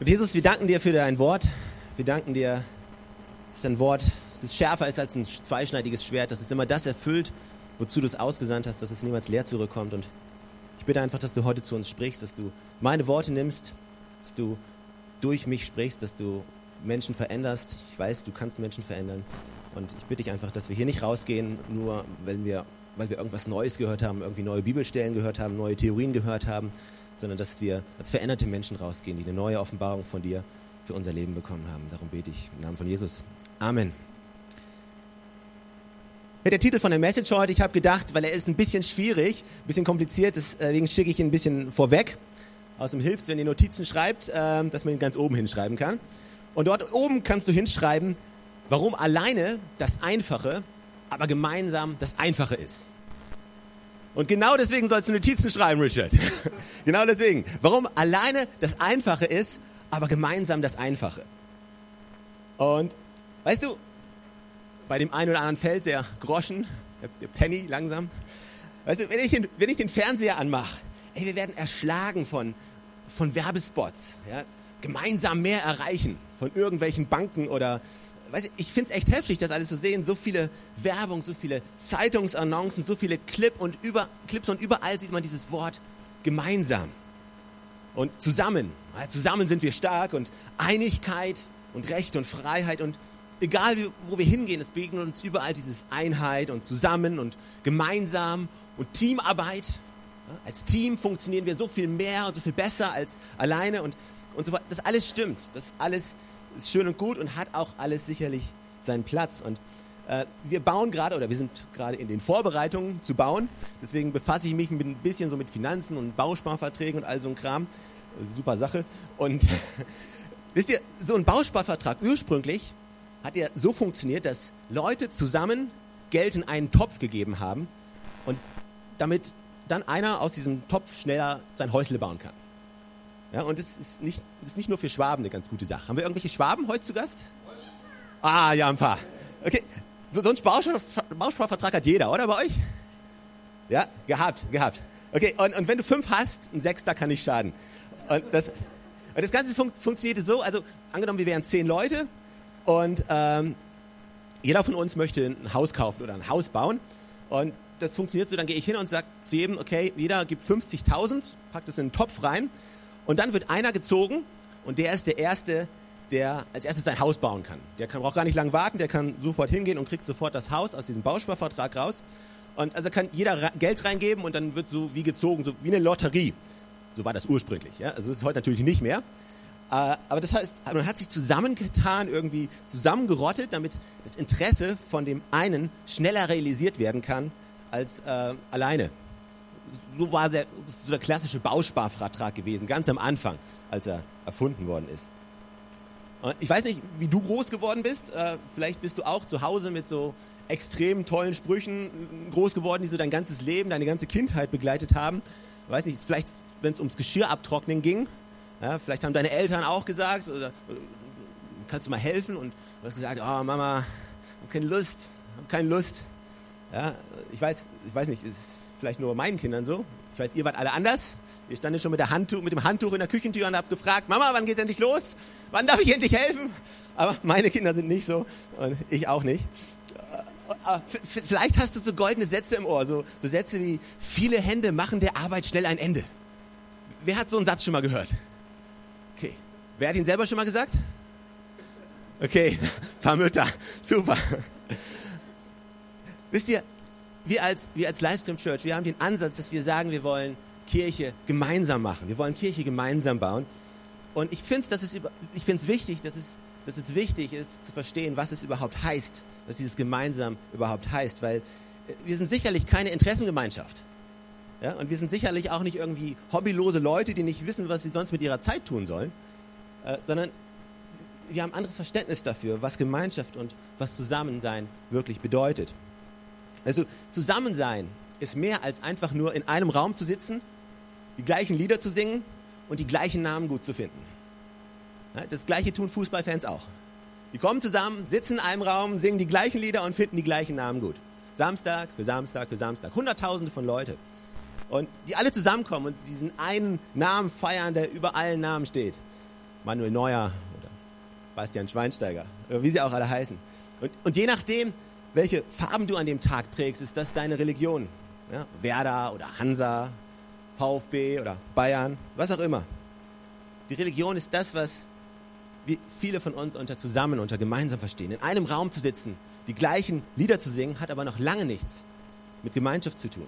Und Jesus, wir danken dir für dein Wort. Wir danken dir, dass dein Wort dass es schärfer ist als ein zweischneidiges Schwert, dass es immer das erfüllt, wozu du es ausgesandt hast, dass es niemals leer zurückkommt. Und ich bitte einfach, dass du heute zu uns sprichst, dass du meine Worte nimmst, dass du durch mich sprichst, dass du Menschen veränderst. Ich weiß, du kannst Menschen verändern. Und ich bitte dich einfach, dass wir hier nicht rausgehen, nur weil wir, weil wir irgendwas Neues gehört haben, irgendwie neue Bibelstellen gehört haben, neue Theorien gehört haben, sondern dass wir als veränderte Menschen rausgehen, die eine neue Offenbarung von dir für unser Leben bekommen haben. Darum bete ich im Namen von Jesus. Amen. Der Titel von der Message heute, ich habe gedacht, weil er ist ein bisschen schwierig, ein bisschen kompliziert, deswegen schicke ich ihn ein bisschen vorweg. Außerdem hilft es, wenn ihr Notizen schreibt, ähm, dass man ihn ganz oben hinschreiben kann. Und dort oben kannst du hinschreiben, warum alleine das Einfache, aber gemeinsam das Einfache ist. Und genau deswegen sollst du Notizen schreiben, Richard. genau deswegen. Warum alleine das Einfache ist, aber gemeinsam das Einfache. Und weißt du, bei dem einen oder anderen fällt der Groschen, der Penny langsam. Weißt du, wenn ich den, wenn ich den Fernseher anmache, ey, wir werden erschlagen von, von Werbespots. Ja? Gemeinsam mehr erreichen von irgendwelchen Banken oder weißt du, ich finde es echt heftig, das alles zu sehen. So viele Werbung, so viele Zeitungsannoncen, so viele Clip und über, Clips und überall sieht man dieses Wort gemeinsam. Und zusammen. Zusammen sind wir stark und Einigkeit und Recht und Freiheit und egal wo wir hingehen, es begegnet uns überall dieses Einheit und zusammen und gemeinsam und Teamarbeit. Als Team funktionieren wir so viel mehr und so viel besser als alleine und, und so weiter. Das alles stimmt. Das alles ist schön und gut und hat auch alles sicherlich seinen Platz. Und äh, wir bauen gerade oder wir sind gerade in den Vorbereitungen zu bauen. Deswegen befasse ich mich ein bisschen so mit Finanzen und Bausparverträgen und all so ein Kram. Super Sache. Und wisst ihr, so ein Bausparvertrag ursprünglich hat ja so funktioniert, dass Leute zusammen Geld in einen Topf gegeben haben und damit dann einer aus diesem Topf schneller sein Häusle bauen kann. Ja, und das ist, nicht, das ist nicht nur für Schwaben eine ganz gute Sache. Haben wir irgendwelche Schwaben heute zu Gast? Ah, ja, ein paar. Okay, so, so einen Bausparvertrag hat jeder, oder bei euch? Ja, gehabt, gehabt. Okay, und, und wenn du fünf hast, ein Sechster kann nicht schaden. Und das, und das Ganze fun funktionierte so, also angenommen, wir wären zehn Leute und ähm, jeder von uns möchte ein Haus kaufen oder ein Haus bauen. Und das funktioniert so, dann gehe ich hin und sage zu jedem, okay, jeder gibt 50.000, packt es in einen Topf rein und dann wird einer gezogen und der ist der Erste, der als erstes sein Haus bauen kann. Der kann, braucht gar nicht lange warten, der kann sofort hingehen und kriegt sofort das Haus aus diesem Bausparvertrag raus. Und also kann jeder Geld reingeben und dann wird so wie gezogen, so wie eine Lotterie. So war das ursprünglich. Ja? Also ist heute natürlich nicht mehr. Äh, aber das heißt, man hat sich zusammengetan, irgendwie zusammengerottet, damit das Interesse von dem einen schneller realisiert werden kann als äh, alleine so war der, so der klassische Bausparvertrag gewesen, ganz am Anfang, als er erfunden worden ist. Ich weiß nicht, wie du groß geworden bist. Äh, vielleicht bist du auch zu Hause mit so extrem tollen Sprüchen groß geworden, die so dein ganzes Leben, deine ganze Kindheit begleitet haben. Ich weiß nicht, vielleicht, wenn es ums Geschirr abtrocknen ging, ja, vielleicht haben deine Eltern auch gesagt, oder, kannst du mal helfen? Und du hast gesagt, oh Mama, ich habe keine Lust, habe keine Lust. Ja, ich weiß, ich weiß nicht, es vielleicht nur meinen Kindern so. Ich weiß, ihr wart alle anders. Ihr standet schon mit, Handtuch, mit dem Handtuch in der Küchentür und habt gefragt, Mama, wann geht's endlich los? Wann darf ich endlich helfen? Aber meine Kinder sind nicht so und ich auch nicht. Äh, äh, vielleicht hast du so goldene Sätze im Ohr, so, so Sätze wie, viele Hände machen der Arbeit schnell ein Ende. Wer hat so einen Satz schon mal gehört? Okay. Wer hat ihn selber schon mal gesagt? Okay, ein paar Mütter. Super. Wisst ihr, wir als, wir als Livestream Church, wir haben den Ansatz, dass wir sagen, wir wollen Kirche gemeinsam machen. Wir wollen Kirche gemeinsam bauen. Und ich finde es ich find's wichtig, dass es, dass es wichtig ist, zu verstehen, was es überhaupt heißt, was dieses gemeinsam überhaupt heißt. Weil äh, wir sind sicherlich keine Interessengemeinschaft. Ja? Und wir sind sicherlich auch nicht irgendwie hobbylose Leute, die nicht wissen, was sie sonst mit ihrer Zeit tun sollen. Äh, sondern wir haben anderes Verständnis dafür, was Gemeinschaft und was Zusammensein wirklich bedeutet. Also Zusammensein ist mehr als einfach nur in einem Raum zu sitzen, die gleichen Lieder zu singen und die gleichen Namen gut zu finden. Das gleiche tun Fußballfans auch. Die kommen zusammen, sitzen in einem Raum, singen die gleichen Lieder und finden die gleichen Namen gut. Samstag für Samstag für Samstag. Hunderttausende von Leute. Und die alle zusammenkommen und diesen einen Namen feiern, der über allen Namen steht. Manuel Neuer oder Bastian Schweinsteiger oder wie sie auch alle heißen. Und, und je nachdem, welche Farben du an dem Tag trägst, ist das deine Religion. Ja? Werder oder Hansa, VfB oder Bayern, was auch immer. Die Religion ist das, was viele von uns unter zusammen, unter gemeinsam verstehen. In einem Raum zu sitzen, die gleichen Lieder zu singen, hat aber noch lange nichts mit Gemeinschaft zu tun.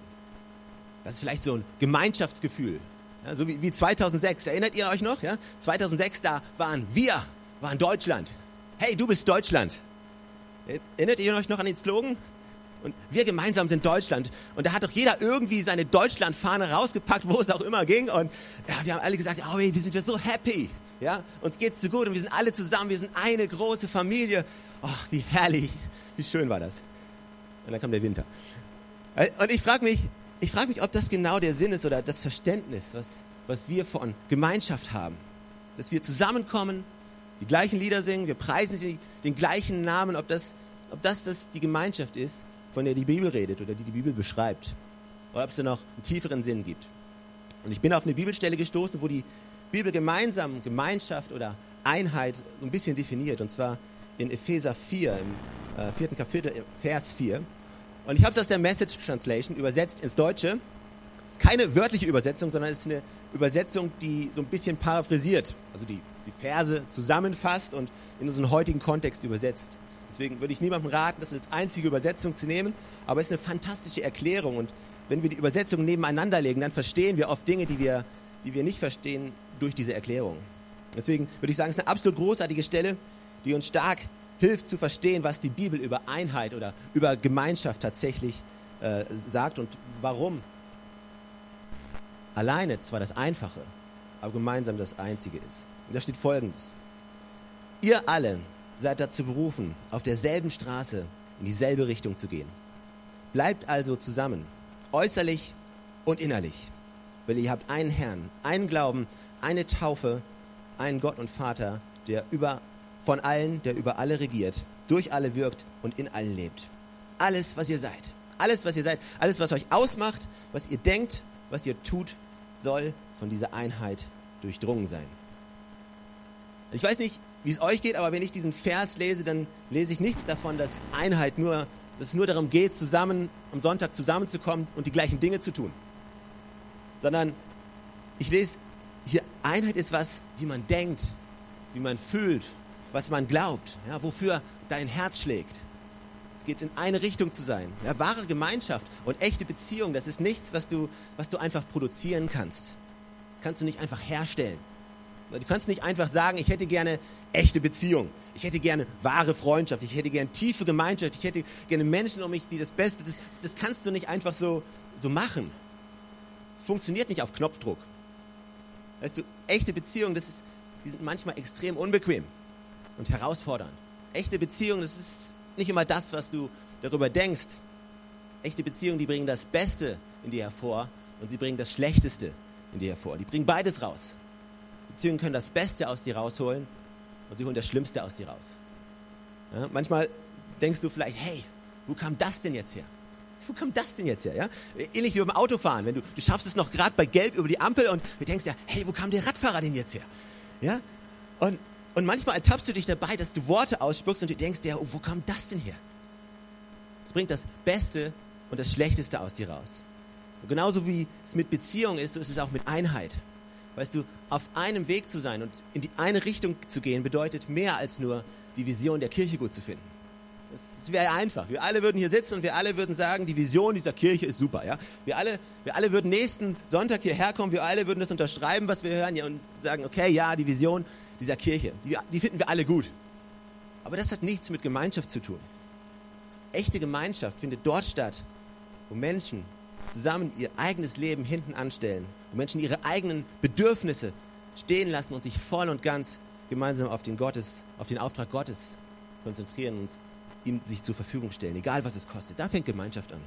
Das ist vielleicht so ein Gemeinschaftsgefühl. Ja, so wie, wie 2006. Erinnert ihr euch noch? Ja? 2006, da waren wir, waren Deutschland. Hey, du bist Deutschland. Erinnert ihr euch noch an den Slogan? Und wir gemeinsam sind Deutschland. Und da hat doch jeder irgendwie seine Deutschlandfahne rausgepackt, wo es auch immer ging. Und ja, wir haben alle gesagt, oh, wir sind wir so happy. Ja, uns geht's so gut und wir sind alle zusammen. Wir sind eine große Familie. Ach, wie herrlich, wie schön war das. Und dann kam der Winter. Und ich frage mich, ich mich, ob das genau der Sinn ist oder das Verständnis, was, was wir von Gemeinschaft haben. Dass wir zusammenkommen, die gleichen Lieder singen, wir preisen die, den gleichen Namen, ob das, ob das, das die Gemeinschaft ist, von der die Bibel redet oder die die Bibel beschreibt. Oder ob es da noch einen tieferen Sinn gibt. Und ich bin auf eine Bibelstelle gestoßen, wo die Bibel gemeinsam Gemeinschaft oder Einheit so ein bisschen definiert. Und zwar in Epheser 4, im äh, vierten Kapitel, Vers 4. Und ich habe es aus der Message Translation übersetzt ins Deutsche. Es ist keine wörtliche Übersetzung, sondern es ist eine Übersetzung, die so ein bisschen paraphrasiert, also die, die Verse zusammenfasst und in unseren heutigen Kontext übersetzt. Deswegen würde ich niemandem raten, das als einzige Übersetzung zu nehmen, aber es ist eine fantastische Erklärung. Und wenn wir die Übersetzungen nebeneinander legen, dann verstehen wir oft Dinge, die wir, die wir nicht verstehen durch diese Erklärung. Deswegen würde ich sagen, es ist eine absolut großartige Stelle, die uns stark hilft zu verstehen, was die Bibel über Einheit oder über Gemeinschaft tatsächlich äh, sagt und warum alleine zwar das Einfache, aber gemeinsam das Einzige ist. Da steht Folgendes. Ihr alle seid dazu berufen, auf derselben Straße in dieselbe Richtung zu gehen. Bleibt also zusammen, äußerlich und innerlich, weil ihr habt einen Herrn, einen Glauben, eine Taufe, einen Gott und Vater, der über von allen, der über alle regiert, durch alle wirkt und in allen lebt. Alles, was ihr seid, alles, was ihr seid, alles, was euch ausmacht, was ihr denkt, was ihr tut, soll von dieser Einheit durchdrungen sein. Ich weiß nicht, wie es euch geht, aber wenn ich diesen Vers lese, dann lese ich nichts davon, dass Einheit nur, dass es nur darum geht, zusammen am Sonntag zusammenzukommen und die gleichen Dinge zu tun. Sondern ich lese hier, Einheit ist was, wie man denkt, wie man fühlt, was man glaubt, ja, wofür dein Herz schlägt. Es geht in eine Richtung zu sein. Ja, wahre Gemeinschaft und echte Beziehung, das ist nichts, was du, was du einfach produzieren kannst. Kannst du nicht einfach herstellen. Du kannst nicht einfach sagen, ich hätte gerne echte Beziehung. Ich hätte gerne wahre Freundschaft. Ich hätte gerne tiefe Gemeinschaft. Ich hätte gerne Menschen um mich, die das Beste, das, das kannst du nicht einfach so, so machen. Es funktioniert nicht auf Knopfdruck. Weißt du, echte Beziehungen, das ist, die sind manchmal extrem unbequem und herausfordernd. Echte Beziehungen, das ist nicht immer das, was du darüber denkst. Echte Beziehungen, die bringen das Beste in dir hervor und sie bringen das Schlechteste in dir hervor. Die bringen beides raus. Beziehungen können das Beste aus dir rausholen und sie holen das Schlimmste aus dir raus. Ja, manchmal denkst du vielleicht, hey, wo kam das denn jetzt her? Wo kam das denn jetzt her? Ja? Ähnlich wie beim Autofahren. Wenn du, du schaffst es noch gerade bei Gelb über die Ampel und du denkst ja, hey, wo kam der Radfahrer denn jetzt her? Ja? Und und manchmal ertappst du dich dabei, dass du Worte ausspuckst und du denkst, ja, oh, wo kam das denn her? Es bringt das Beste und das Schlechteste aus dir raus. Und genauso wie es mit Beziehung ist, so ist es auch mit Einheit. Weißt du, auf einem Weg zu sein und in die eine Richtung zu gehen, bedeutet mehr als nur die Vision der Kirche gut zu finden. Das, wäre einfach. Wir alle würden hier sitzen und wir alle würden sagen, die Vision dieser Kirche ist super. Ja? Wir, alle, wir alle würden nächsten Sonntag hierher kommen, wir alle würden das unterschreiben, was wir hören ja, und sagen, okay, ja, die Vision dieser Kirche. Die, die finden wir alle gut. Aber das hat nichts mit Gemeinschaft zu tun. Echte Gemeinschaft findet dort statt, wo Menschen zusammen ihr eigenes Leben hinten anstellen, wo Menschen ihre eigenen Bedürfnisse stehen lassen und sich voll und ganz gemeinsam auf den, Gottes, auf den Auftrag Gottes konzentrieren und ihm sich zur Verfügung stellen, egal was es kostet. Da fängt Gemeinschaft an.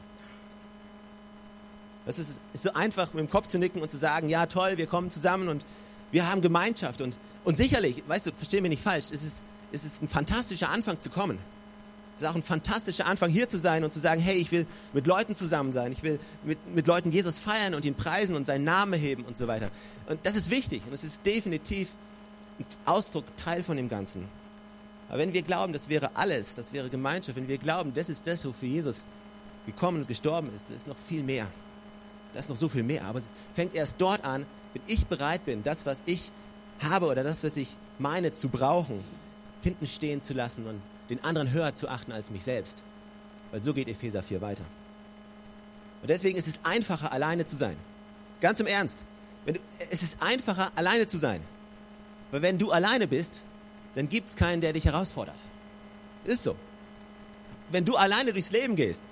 Es ist, ist so einfach, mit dem Kopf zu nicken und zu sagen, ja toll, wir kommen zusammen und wir haben Gemeinschaft und, und sicherlich, weißt du, verstehen wir nicht falsch, es ist, es ist ein fantastischer Anfang zu kommen. Es ist auch ein fantastischer Anfang hier zu sein und zu sagen, hey, ich will mit Leuten zusammen sein, ich will mit, mit Leuten Jesus feiern und ihn preisen und seinen Namen heben und so weiter. Und das ist wichtig und es ist definitiv ein Ausdruck, Teil von dem Ganzen. Aber wenn wir glauben, das wäre alles, das wäre Gemeinschaft, wenn wir glauben, das ist das, wofür Jesus gekommen und gestorben ist, das ist noch viel mehr. Das ist noch so viel mehr. Aber es fängt erst dort an, wenn ich bereit bin, das, was ich habe oder das, was ich meine zu brauchen, hinten stehen zu lassen und den anderen höher zu achten als mich selbst. Weil so geht Epheser 4 weiter. Und deswegen ist es einfacher, alleine zu sein. Ganz im Ernst. Du, es ist einfacher, alleine zu sein. Weil wenn du alleine bist, dann gibt es keinen, der dich herausfordert. Ist so. Wenn du alleine durchs Leben gehst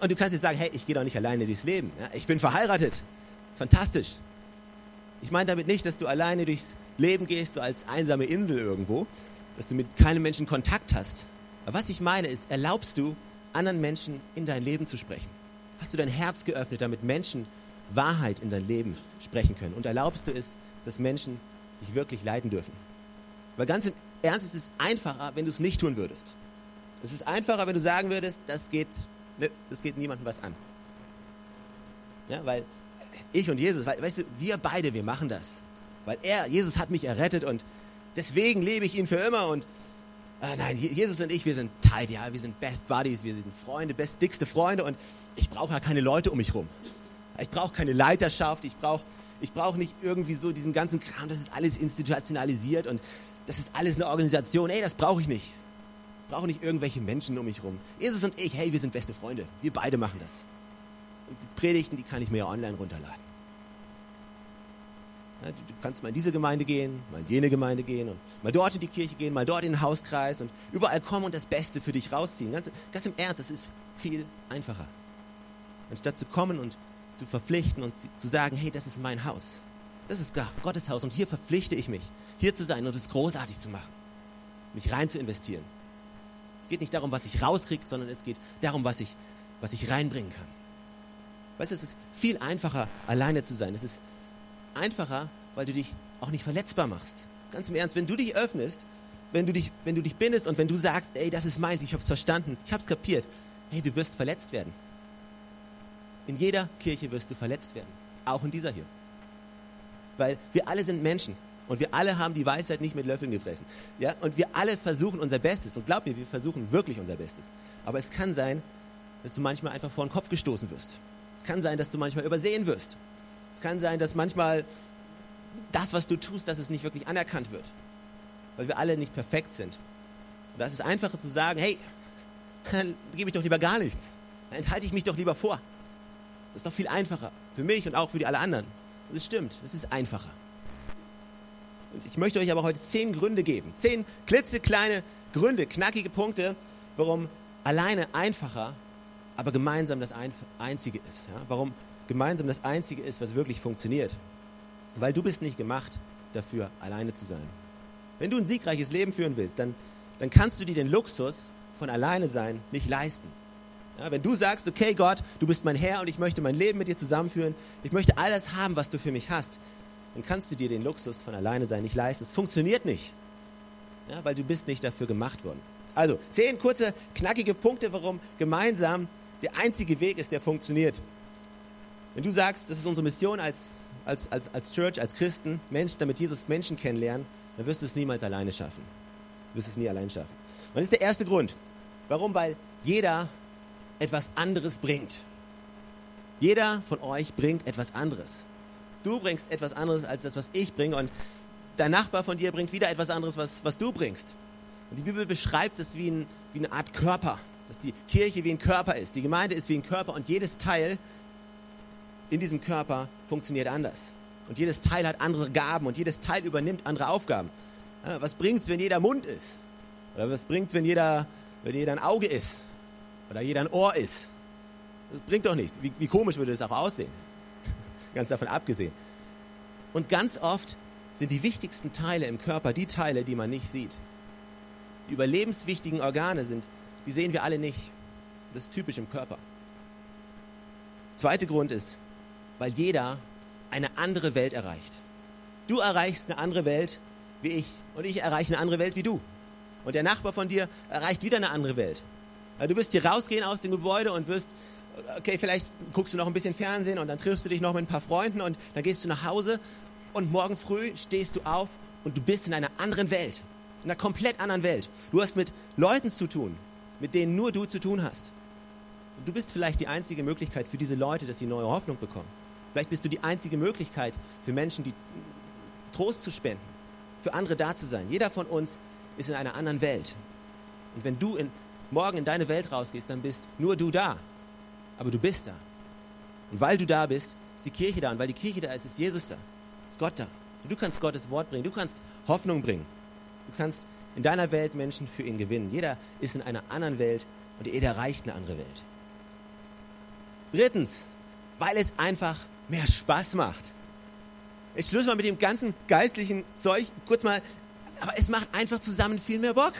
und du kannst jetzt sagen, hey, ich gehe doch nicht alleine durchs Leben. Ja, ich bin verheiratet. Ist fantastisch. Ich meine damit nicht, dass du alleine durchs Leben gehst, so als einsame Insel irgendwo, dass du mit keinem Menschen Kontakt hast. Aber was ich meine ist, erlaubst du anderen Menschen in dein Leben zu sprechen? Hast du dein Herz geöffnet, damit Menschen Wahrheit in dein Leben sprechen können? Und erlaubst du es, dass Menschen dich wirklich leiden dürfen? Weil ganz im Ernst ist es einfacher, wenn du es nicht tun würdest. Es ist einfacher, wenn du sagen würdest, das geht, ne, das geht niemandem was an. Ja, weil ich und Jesus, weil, weißt du, wir beide, wir machen das. Weil er, Jesus hat mich errettet und deswegen lebe ich ihn für immer und äh, nein, Jesus und ich, wir sind tight, ja, wir sind Best Buddies, wir sind Freunde, best, dickste Freunde und ich brauche ja keine Leute um mich rum. Ich brauche keine Leiterschaft, ich brauche ich brauch nicht irgendwie so diesen ganzen Kram, das ist alles institutionalisiert und das ist alles eine Organisation. Ey, das brauche ich nicht. Ich brauche nicht irgendwelche Menschen um mich rum. Jesus und ich, hey, wir sind beste Freunde. Wir beide machen das. Und die Predigten, die kann ich mir ja online runterladen. Du, kannst mal in diese Gemeinde gehen, mal in jene Gemeinde gehen und mal dort in die Kirche gehen, mal dort in den Hauskreis und überall kommen und das Beste für dich rausziehen. Ganz, ganz im Ernst, das ist viel einfacher. Anstatt zu kommen und zu verpflichten und zu sagen, hey, das ist mein Haus. Das ist Gottes Haus und hier verpflichte ich mich, hier zu sein und es großartig zu machen. Mich rein zu investieren. Es geht nicht darum, was ich rauskriege, sondern es geht darum, was ich, was ich reinbringen kann. Weißt du, es ist viel einfacher, alleine zu sein. Es ist einfacher, weil du dich auch nicht verletzbar machst. Ganz im Ernst, wenn du dich öffnest, wenn du dich, wenn du dich bindest und wenn du sagst, ey, das ist meins, ich hab's verstanden, ich hab's kapiert, hey, du wirst verletzt werden. In jeder Kirche wirst du verletzt werden. Auch in dieser hier. Weil wir alle sind Menschen. Und wir alle haben die Weisheit nicht mit Löffeln gefressen. Ja? Und wir alle versuchen unser Bestes. Und glaub mir, wir versuchen wirklich unser Bestes. Aber es kann sein, dass du manchmal einfach vor den Kopf gestoßen wirst. Es kann sein, dass du manchmal übersehen wirst. Es kann sein, dass manchmal das, was du tust, dass es nicht wirklich anerkannt wird. Weil wir alle nicht perfekt sind. Und da ist es einfacher zu sagen, hey, dann gebe ich doch lieber gar nichts. Dann enthalte ich mich doch lieber vor. Das ist doch viel einfacher. Für mich und auch für die alle anderen. Und das stimmt, das ist einfacher. Und ich möchte euch aber heute zehn Gründe geben. Zehn klitzekleine Gründe, knackige Punkte, warum alleine einfacher, aber gemeinsam das Einzige ist. Ja? Warum gemeinsam das Einzige ist, was wirklich funktioniert. Weil du bist nicht gemacht dafür, alleine zu sein. Wenn du ein siegreiches Leben führen willst, dann, dann kannst du dir den Luxus von alleine sein nicht leisten. Ja, wenn du sagst, okay Gott, du bist mein Herr und ich möchte mein Leben mit dir zusammenführen, ich möchte all das haben, was du für mich hast, dann kannst du dir den Luxus von alleine sein nicht leisten. Es funktioniert nicht, ja, weil du bist nicht dafür gemacht worden. Also, zehn kurze, knackige Punkte, warum gemeinsam der einzige Weg ist, der funktioniert. Wenn du sagst, das ist unsere Mission als, als, als, als Church, als Christen, Mensch, damit Jesus Menschen kennenlernen, dann wirst du es niemals alleine schaffen. Du wirst es nie allein schaffen. Und das ist der erste Grund. Warum? Weil jeder etwas anderes bringt. Jeder von euch bringt etwas anderes. Du bringst etwas anderes als das, was ich bringe und dein Nachbar von dir bringt wieder etwas anderes, was, was du bringst. Und die Bibel beschreibt es wie, ein, wie eine Art Körper, dass die Kirche wie ein Körper ist. Die Gemeinde ist wie ein Körper und jedes Teil in diesem Körper funktioniert anders. Und jedes Teil hat andere Gaben und jedes Teil übernimmt andere Aufgaben. Ja, was bringt es, wenn jeder Mund ist? Oder was bringt es, wenn jeder, wenn jeder ein Auge ist? oder jeder ein Ohr ist. Das bringt doch nichts. Wie, wie komisch würde das auch aussehen? ganz davon abgesehen. Und ganz oft sind die wichtigsten Teile im Körper die Teile, die man nicht sieht. Die überlebenswichtigen Organe sind, die sehen wir alle nicht. Das ist typisch im Körper. Zweiter Grund ist, weil jeder eine andere Welt erreicht. Du erreichst eine andere Welt wie ich und ich erreiche eine andere Welt wie du. Und der Nachbar von dir erreicht wieder eine andere Welt. Du wirst hier rausgehen aus dem Gebäude und wirst, okay, vielleicht guckst du noch ein bisschen Fernsehen und dann triffst du dich noch mit ein paar Freunden und dann gehst du nach Hause und morgen früh stehst du auf und du bist in einer anderen Welt, in einer komplett anderen Welt. Du hast mit Leuten zu tun, mit denen nur du zu tun hast. Und du bist vielleicht die einzige Möglichkeit für diese Leute, dass sie neue Hoffnung bekommen. Vielleicht bist du die einzige Möglichkeit für Menschen, die Trost zu spenden, für andere da zu sein. Jeder von uns ist in einer anderen Welt. Und wenn du in, morgen in deine Welt rausgehst, dann bist nur du da. Aber du bist da. Und weil du da bist, ist die Kirche da. Und weil die Kirche da ist, ist Jesus da. Ist Gott da. Und du kannst Gottes Wort bringen. Du kannst Hoffnung bringen. Du kannst in deiner Welt Menschen für ihn gewinnen. Jeder ist in einer anderen Welt und jeder erreicht eine andere Welt. Drittens, weil es einfach mehr Spaß macht. Ich schluss mal mit dem ganzen geistlichen Zeug kurz mal, aber es macht einfach zusammen viel mehr Bock.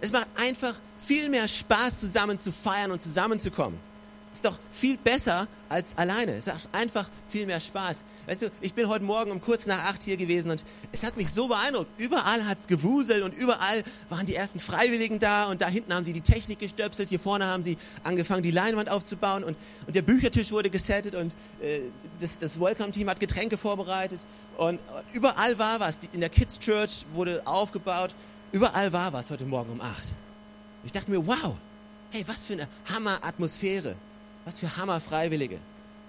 Es macht einfach viel mehr Spaß, zusammen zu feiern und zusammenzukommen. Ist doch viel besser als alleine. Es macht einfach viel mehr Spaß. Weißt du, ich bin heute Morgen um kurz nach acht hier gewesen und es hat mich so beeindruckt. Überall hat es gewuselt und überall waren die ersten Freiwilligen da und da hinten haben sie die Technik gestöpselt. Hier vorne haben sie angefangen, die Leinwand aufzubauen und, und der Büchertisch wurde gesettet und äh, das, das Welcome-Team hat Getränke vorbereitet und, und überall war was. Die, in der Kids Church wurde aufgebaut. Überall war was heute Morgen um acht. Ich dachte mir, wow, hey, was für eine Hammer-Atmosphäre. Was für Hammer-Freiwillige.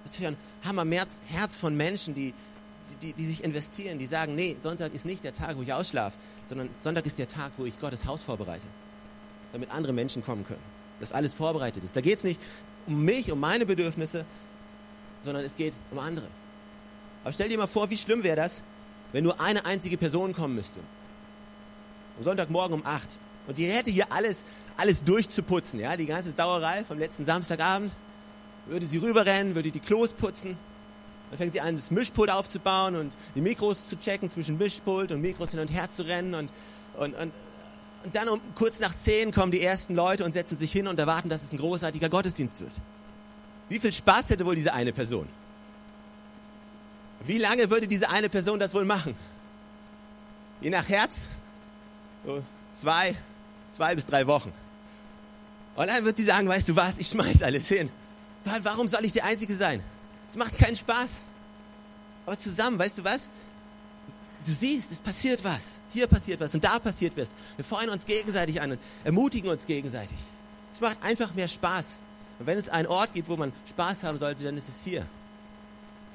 Was für ein Hammer-Herz von Menschen, die, die, die sich investieren, die sagen, nee, Sonntag ist nicht der Tag, wo ich ausschlafe, sondern Sonntag ist der Tag, wo ich Gottes Haus vorbereite, damit andere Menschen kommen können. Dass alles vorbereitet ist. Da geht es nicht um mich, um meine Bedürfnisse, sondern es geht um andere. Aber stell dir mal vor, wie schlimm wäre das, wenn nur eine einzige Person kommen müsste. Am Sonntagmorgen um 8. Und die hätte hier alles, alles durchzuputzen, ja, die ganze Sauerei vom letzten Samstagabend würde sie rüberrennen, würde die Klos putzen. Dann fängt sie an, das Mischpult aufzubauen und die Mikros zu checken, zwischen Mischpult und Mikros hin und her zu rennen. Und, und, und, und dann um kurz nach zehn kommen die ersten Leute und setzen sich hin und erwarten, dass es ein großartiger Gottesdienst wird. Wie viel Spaß hätte wohl diese eine Person? Wie lange würde diese eine Person das wohl machen? Je nach Herz? So zwei, zwei bis drei Wochen. Und dann wird sie sagen, weißt du was, ich schmeiß alles hin. Warum soll ich der Einzige sein? Es macht keinen Spaß. Aber zusammen, weißt du was? Du siehst, es passiert was. Hier passiert was und da passiert was. Wir freuen uns gegenseitig an und ermutigen uns gegenseitig. Es macht einfach mehr Spaß. Und wenn es einen Ort gibt, wo man Spaß haben sollte, dann ist es hier.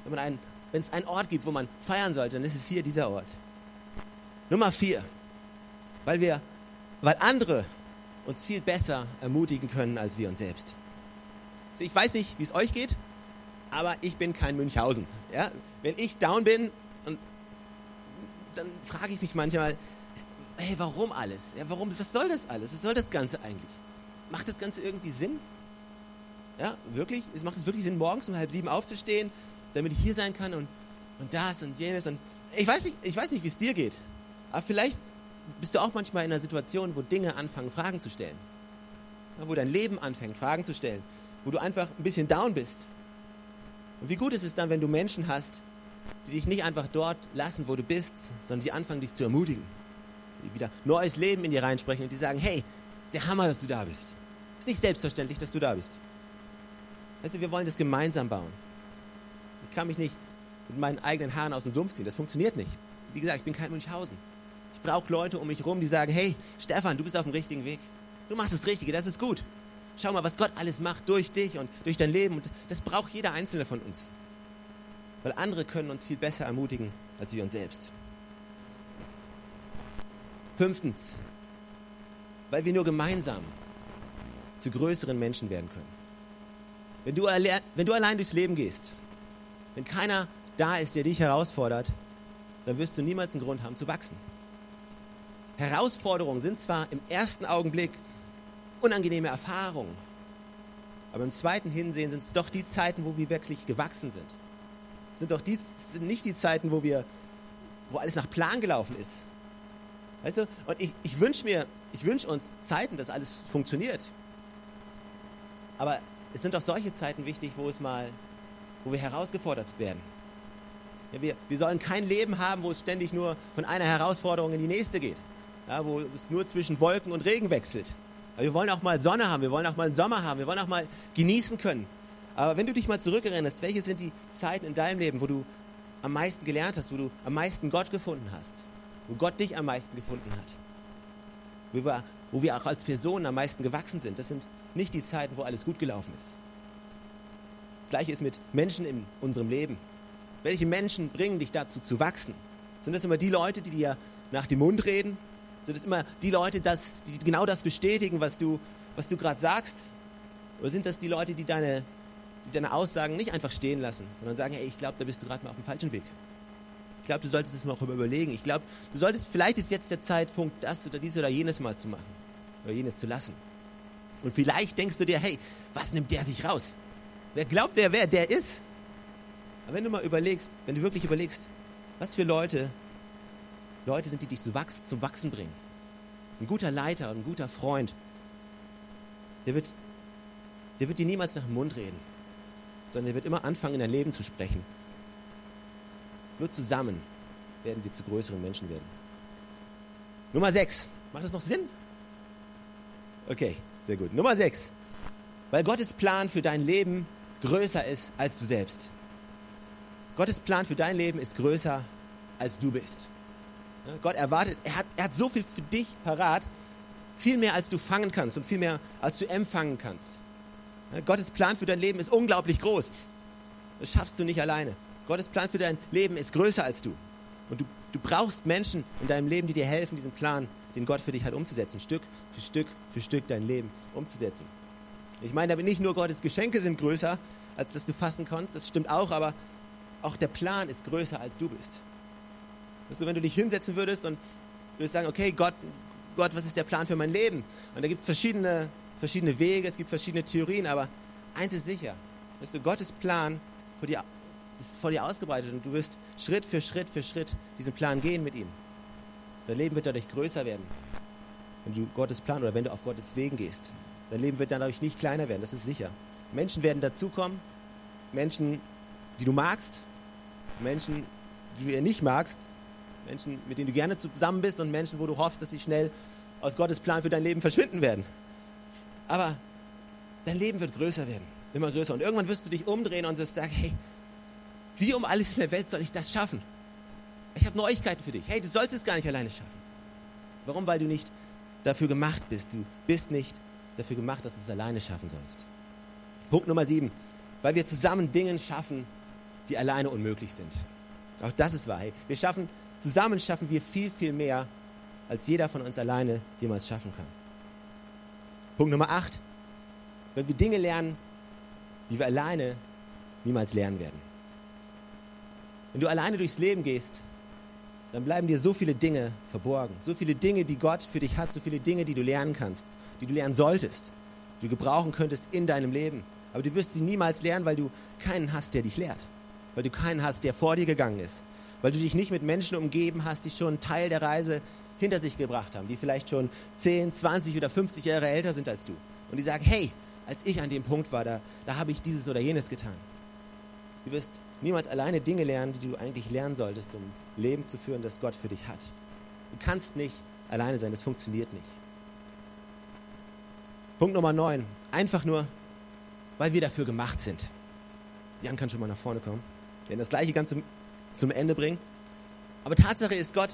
Wenn, man einen, wenn es einen Ort gibt, wo man feiern sollte, dann ist es hier dieser Ort. Nummer vier. Weil wir, weil andere uns viel besser ermutigen können als wir uns selbst. Ich weiß nicht, wie es euch geht, aber ich bin kein Münchhausen. Ja? Wenn ich down bin, und dann frage ich mich manchmal, hey, warum alles? Ja, warum, was soll das alles? Was soll das Ganze eigentlich? Macht das Ganze irgendwie Sinn? Ja, wirklich? Es macht es wirklich Sinn, morgens um halb sieben aufzustehen, damit ich hier sein kann und, und das und jenes und ich weiß nicht, nicht, wie es dir geht, aber vielleicht bist du auch manchmal in einer Situation, wo Dinge anfangen, Fragen zu stellen. Ja, wo dein Leben anfängt, Fragen zu stellen wo du einfach ein bisschen down bist. Und wie gut ist es dann, wenn du Menschen hast, die dich nicht einfach dort lassen, wo du bist, sondern die anfangen, dich zu ermutigen. Die wieder neues Leben in dir reinsprechen und die sagen, hey, ist der Hammer, dass du da bist. Ist nicht selbstverständlich, dass du da bist. Weißt du, wir wollen das gemeinsam bauen. Ich kann mich nicht mit meinen eigenen Haaren aus dem Sumpf ziehen. Das funktioniert nicht. Wie gesagt, ich bin kein Münchhausen. Ich brauche Leute um mich herum, die sagen, hey, Stefan, du bist auf dem richtigen Weg. Du machst das Richtige, das ist gut. Schau mal, was Gott alles macht durch dich und durch dein Leben. Und das braucht jeder Einzelne von uns. Weil andere können uns viel besser ermutigen als wir uns selbst. Fünftens, weil wir nur gemeinsam zu größeren Menschen werden können. Wenn du, wenn du allein durchs Leben gehst, wenn keiner da ist, der dich herausfordert, dann wirst du niemals einen Grund haben zu wachsen. Herausforderungen sind zwar im ersten Augenblick unangenehme Erfahrungen. Aber im zweiten Hinsehen sind es doch die Zeiten, wo wir wirklich gewachsen sind. Es sind doch die, sind nicht die Zeiten, wo wir, wo alles nach Plan gelaufen ist. Weißt du? Und ich, ich wünsche mir, ich wünsche uns Zeiten, dass alles funktioniert. Aber es sind doch solche Zeiten wichtig, wo es mal, wo wir herausgefordert werden. Ja, wir, wir sollen kein Leben haben, wo es ständig nur von einer Herausforderung in die nächste geht. Ja, wo es nur zwischen Wolken und Regen wechselt. Aber wir wollen auch mal Sonne haben, wir wollen auch mal Sommer haben, wir wollen auch mal genießen können. Aber wenn du dich mal zurückerinnerst, welche sind die Zeiten in deinem Leben, wo du am meisten gelernt hast, wo du am meisten Gott gefunden hast? wo Gott dich am meisten gefunden hat. Wo wir, wo wir auch als Personen am meisten gewachsen sind. Das sind nicht die Zeiten, wo alles gut gelaufen ist. Das gleiche ist mit Menschen in unserem Leben. Welche Menschen bringen dich dazu zu wachsen? Sind das immer die Leute, die dir nach dem Mund reden? Sind das immer die Leute, das, die genau das bestätigen, was du, was du gerade sagst? Oder sind das die Leute, die deine, die deine Aussagen nicht einfach stehen lassen, sondern sagen, hey, ich glaube, da bist du gerade mal auf dem falschen Weg. Ich glaube, du solltest es noch überlegen. Ich glaube, du solltest, vielleicht ist jetzt der Zeitpunkt, das oder dies oder jenes mal zu machen. Oder jenes zu lassen. Und vielleicht denkst du dir, hey, was nimmt der sich raus? Wer glaubt der, wer der ist? Aber wenn du mal überlegst, wenn du wirklich überlegst, was für Leute, Leute sind, die dich zu wachsen, zum Wachsen bringen. Ein guter Leiter, ein guter Freund, der wird, der wird dir niemals nach dem Mund reden, sondern der wird immer anfangen, in dein Leben zu sprechen. Nur zusammen werden wir zu größeren Menschen werden. Nummer 6. Macht das noch Sinn? Okay, sehr gut. Nummer 6. Weil Gottes Plan für dein Leben größer ist als du selbst. Gottes Plan für dein Leben ist größer als du bist. Gott erwartet, er hat, er hat so viel für dich parat, viel mehr als du fangen kannst und viel mehr als du empfangen kannst. Gottes Plan für dein Leben ist unglaublich groß. Das schaffst du nicht alleine. Gottes Plan für dein Leben ist größer als du. Und du, du brauchst Menschen in deinem Leben, die dir helfen, diesen Plan, den Gott für dich hat, umzusetzen. Stück für Stück für Stück dein Leben umzusetzen. Ich meine damit nicht nur Gottes Geschenke sind größer, als dass du fassen kannst, das stimmt auch, aber auch der Plan ist größer, als du bist. Du, wenn du dich hinsetzen würdest und würdest sagen, okay, Gott, Gott, was ist der Plan für mein Leben? Und da gibt es verschiedene, verschiedene Wege, es gibt verschiedene Theorien, aber eins ist sicher. Weißt du, Gottes Plan vor dir, ist vor dir ausgebreitet und du wirst Schritt für Schritt für Schritt diesen Plan gehen mit ihm. Dein Leben wird dadurch größer werden, wenn du Gottes Plan oder wenn du auf Gottes Wegen gehst. Dein Leben wird dadurch nicht kleiner werden, das ist sicher. Menschen werden dazukommen, Menschen, die du magst, Menschen, die du eher nicht magst, Menschen, mit denen du gerne zusammen bist und Menschen, wo du hoffst, dass sie schnell aus Gottes Plan für dein Leben verschwinden werden. Aber dein Leben wird größer werden, immer größer. Und irgendwann wirst du dich umdrehen und wirst sagen, hey, wie um alles in der Welt soll ich das schaffen? Ich habe Neuigkeiten für dich. Hey, du sollst es gar nicht alleine schaffen. Warum? Weil du nicht dafür gemacht bist. Du bist nicht dafür gemacht, dass du es alleine schaffen sollst. Punkt Nummer sieben. Weil wir zusammen Dinge schaffen, die alleine unmöglich sind. Auch das ist wahr. Hey, wir schaffen, zusammen schaffen wir viel, viel mehr, als jeder von uns alleine jemals schaffen kann. Punkt Nummer acht. Wenn wir Dinge lernen, die wir alleine niemals lernen werden. Wenn du alleine durchs Leben gehst, dann bleiben dir so viele Dinge verborgen. So viele Dinge, die Gott für dich hat, so viele Dinge, die du lernen kannst, die du lernen solltest, die du gebrauchen könntest in deinem Leben. Aber du wirst sie niemals lernen, weil du keinen hast, der dich lehrt. Weil du keinen hast, der vor dir gegangen ist. Weil du dich nicht mit Menschen umgeben hast, die schon einen Teil der Reise hinter sich gebracht haben, die vielleicht schon 10, 20 oder 50 Jahre älter sind als du. Und die sagen, hey, als ich an dem Punkt war, da, da habe ich dieses oder jenes getan. Du wirst niemals alleine Dinge lernen, die du eigentlich lernen solltest, um Leben zu führen, das Gott für dich hat. Du kannst nicht alleine sein, das funktioniert nicht. Punkt Nummer 9. Einfach nur, weil wir dafür gemacht sind. Jan kann schon mal nach vorne kommen. Werden das gleiche Ganze zum Ende bringen. Aber Tatsache ist, Gott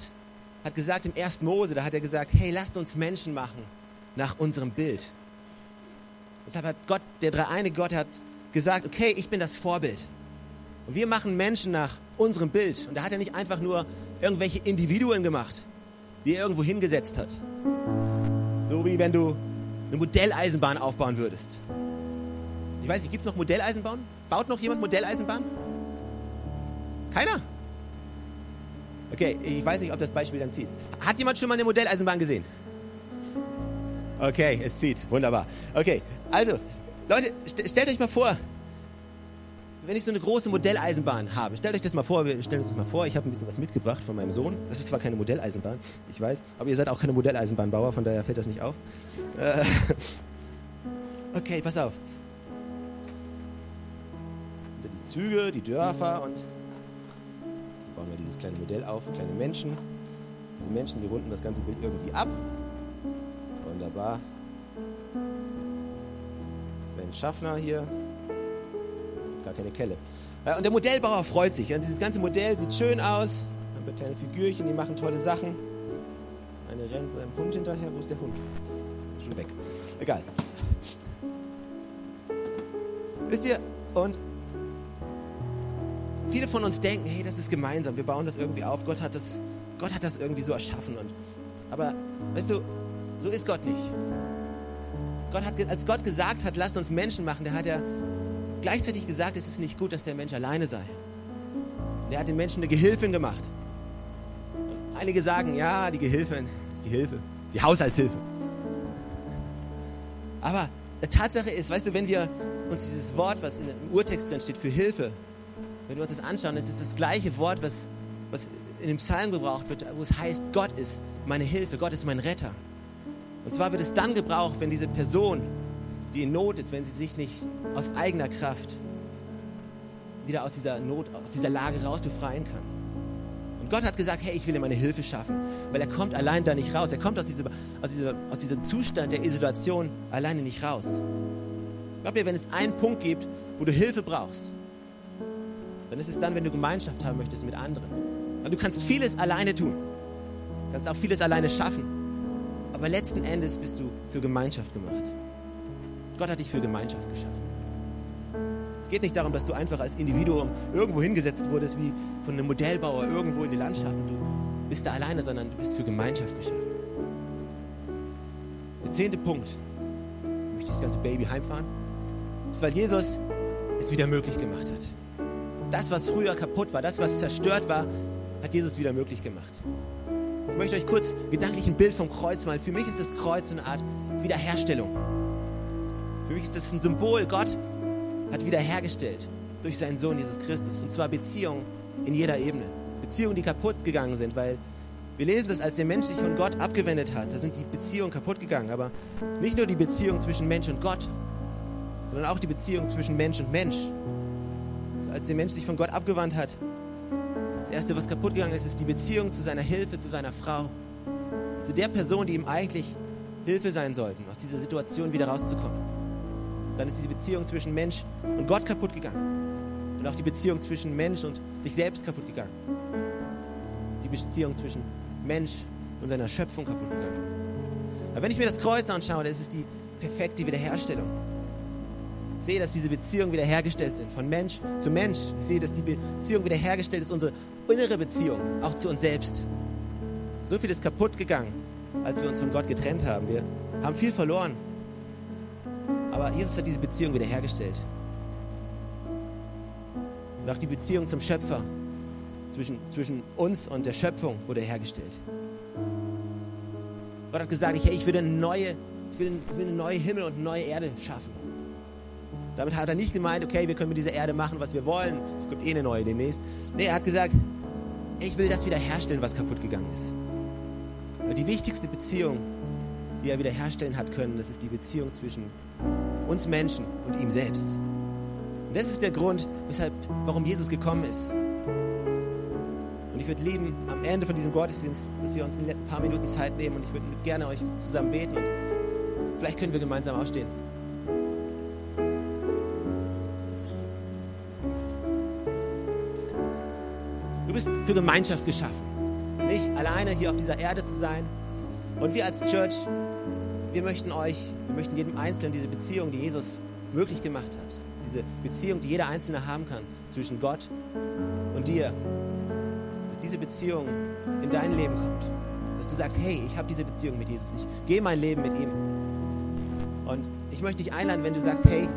hat gesagt im 1. Mose, da hat er gesagt, hey, lasst uns Menschen machen nach unserem Bild. Deshalb hat Gott, der dreieine Gott hat gesagt, okay, ich bin das Vorbild. Und wir machen Menschen nach unserem Bild. Und da hat er nicht einfach nur irgendwelche Individuen gemacht, die er irgendwo hingesetzt hat. So wie wenn du eine Modelleisenbahn aufbauen würdest. Ich weiß nicht, gibt es noch Modelleisenbahn? Baut noch jemand Modelleisenbahn? Keiner? Okay, ich weiß nicht, ob das Beispiel dann zieht. Hat jemand schon mal eine Modelleisenbahn gesehen? Okay, es zieht. Wunderbar. Okay, also, Leute, st stellt euch mal vor, wenn ich so eine große Modelleisenbahn habe, stellt euch das mal vor, wir stellen uns das mal vor, ich habe ein bisschen was mitgebracht von meinem Sohn. Das ist zwar keine Modelleisenbahn, ich weiß, aber ihr seid auch keine Modelleisenbahnbauer, von daher fällt das nicht auf. Äh, okay, pass auf. Die Züge, die Dörfer und bauen wir dieses kleine Modell auf, kleine Menschen. Diese Menschen, die runden das ganze Bild irgendwie ab. Wunderbar. Ben Schaffner hier, gar keine Kelle. Und der Modellbauer freut sich. Und dieses ganze Modell sieht schön aus. Über kleine Figürchen, die machen tolle Sachen. Eine rennt seinem Hund hinterher. Wo ist der Hund? Schon weg. Egal. Wisst ihr, und viele von uns denken, hey, das ist gemeinsam, wir bauen das irgendwie auf, Gott hat das, Gott hat das irgendwie so erschaffen. Und, aber weißt du, so ist Gott nicht. Gott hat, als Gott gesagt hat, lasst uns Menschen machen, der hat ja gleichzeitig gesagt, es ist nicht gut, dass der Mensch alleine sei. Der hat den Menschen eine Gehilfin gemacht. Und einige sagen, ja, die Gehilfin ist die Hilfe, die Haushaltshilfe. Aber die Tatsache ist, weißt du, wenn wir uns dieses Wort, was im Urtext drin steht, für Hilfe, wenn wir uns das anschauen, es ist das gleiche Wort, was, was in dem Psalm gebraucht wird, wo es heißt, Gott ist meine Hilfe, Gott ist mein Retter. Und zwar wird es dann gebraucht, wenn diese Person, die in Not ist, wenn sie sich nicht aus eigener Kraft wieder aus dieser Not, aus dieser Lage raus befreien kann. Und Gott hat gesagt, hey, ich will dir meine Hilfe schaffen, weil er kommt allein da nicht raus. Er kommt aus, dieser, aus, dieser, aus diesem Zustand der Isolation alleine nicht raus. Glaub mir, wenn es einen Punkt gibt, wo du Hilfe brauchst, dann ist es dann, wenn du Gemeinschaft haben möchtest mit anderen. Und du kannst vieles alleine tun. Du kannst auch vieles alleine schaffen. Aber letzten Endes bist du für Gemeinschaft gemacht. Gott hat dich für Gemeinschaft geschaffen. Es geht nicht darum, dass du einfach als Individuum irgendwo hingesetzt wurdest, wie von einem Modellbauer irgendwo in die Landschaft. Und du bist da alleine, sondern du bist für Gemeinschaft geschaffen. Der zehnte Punkt. Ich möchte das ganze Baby heimfahren. ist, weil Jesus es wieder möglich gemacht hat. Das, was früher kaputt war, das, was zerstört war, hat Jesus wieder möglich gemacht. Ich möchte euch kurz gedanklich ein Bild vom Kreuz malen. Für mich ist das Kreuz eine Art Wiederherstellung. Für mich ist das ein Symbol. Gott hat wiederhergestellt durch seinen Sohn Jesus Christus. Und zwar Beziehungen in jeder Ebene. Beziehungen, die kaputt gegangen sind, weil wir lesen das, als der Mensch sich von Gott abgewendet hat. Da sind die Beziehungen kaputt gegangen. Aber nicht nur die Beziehung zwischen Mensch und Gott, sondern auch die Beziehung zwischen Mensch und Mensch. Also als der Mensch sich von Gott abgewandt hat, das Erste, was kaputt gegangen ist, ist die Beziehung zu seiner Hilfe, zu seiner Frau. Zu der Person, die ihm eigentlich Hilfe sein sollten, aus dieser Situation wieder rauszukommen. Dann ist diese Beziehung zwischen Mensch und Gott kaputt gegangen. Und auch die Beziehung zwischen Mensch und sich selbst kaputt gegangen. Die Beziehung zwischen Mensch und seiner Schöpfung kaputt gegangen. Aber wenn ich mir das Kreuz anschaue, dann ist es die perfekte Wiederherstellung. Sehe, dass diese Beziehungen wiederhergestellt sind, von Mensch zu Mensch. Ich sehe, dass die Beziehung wiederhergestellt ist, unsere innere Beziehung, auch zu uns selbst. So viel ist kaputt gegangen, als wir uns von Gott getrennt haben. Wir haben viel verloren. Aber Jesus hat diese Beziehung wiederhergestellt. Und auch die Beziehung zum Schöpfer zwischen, zwischen uns und der Schöpfung wurde hergestellt. Gott hat gesagt, ich, hey, ich will, eine neue, ich, will, ich will eine neue Himmel und eine neue Erde schaffen. Damit hat er nicht gemeint, okay, wir können mit dieser Erde machen, was wir wollen. Es gibt eh eine neue demnächst. Nee, er hat gesagt, ich will das wiederherstellen, was kaputt gegangen ist. Und die wichtigste Beziehung, die er wiederherstellen hat können, das ist die Beziehung zwischen uns Menschen und ihm selbst. Und das ist der Grund, weshalb, warum Jesus gekommen ist. Und ich würde lieben, am Ende von diesem Gottesdienst, dass wir uns ein paar Minuten Zeit nehmen und ich würde gerne euch zusammen beten und vielleicht können wir gemeinsam aufstehen. Bist für Gemeinschaft geschaffen. Nicht alleine hier auf dieser Erde zu sein. Und wir als Church, wir möchten euch, wir möchten jedem Einzelnen diese Beziehung, die Jesus möglich gemacht hat, diese Beziehung, die jeder Einzelne haben kann zwischen Gott und dir, dass diese Beziehung in dein Leben kommt. Dass du sagst, hey, ich habe diese Beziehung mit Jesus, ich gehe mein Leben mit ihm. Und ich möchte dich einladen, wenn du sagst, hey,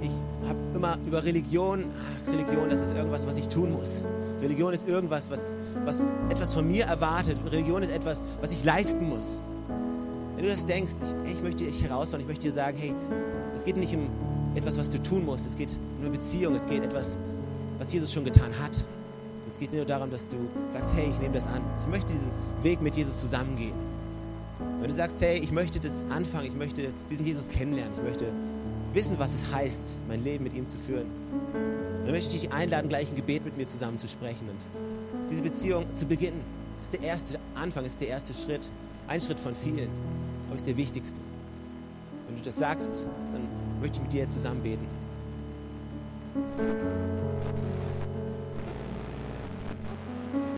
ich habe immer über Religion, ach, Religion, das ist irgendwas, was ich tun muss. Religion ist irgendwas, was, was etwas von mir erwartet. Religion ist etwas, was ich leisten muss. Wenn du das denkst, ich, ich möchte dich herausfordern, ich möchte dir sagen, hey, es geht nicht um etwas, was du tun musst, es geht um eine Beziehung, es geht etwas, was Jesus schon getan hat. Es geht nur darum, dass du sagst, hey, ich nehme das an. Ich möchte diesen Weg mit Jesus zusammengehen. Wenn du sagst, hey, ich möchte das anfangen, ich möchte diesen Jesus kennenlernen, ich möchte wissen, was es heißt, mein Leben mit ihm zu führen, dann möchte ich dich einladen, gleich ein Gebet mit mir zusammen zu sprechen und diese Beziehung zu beginnen. Das ist der erste Anfang, ist der erste Schritt. Ein Schritt von vielen, aber ist der wichtigste. Wenn du das sagst, dann möchte ich mit dir zusammen beten.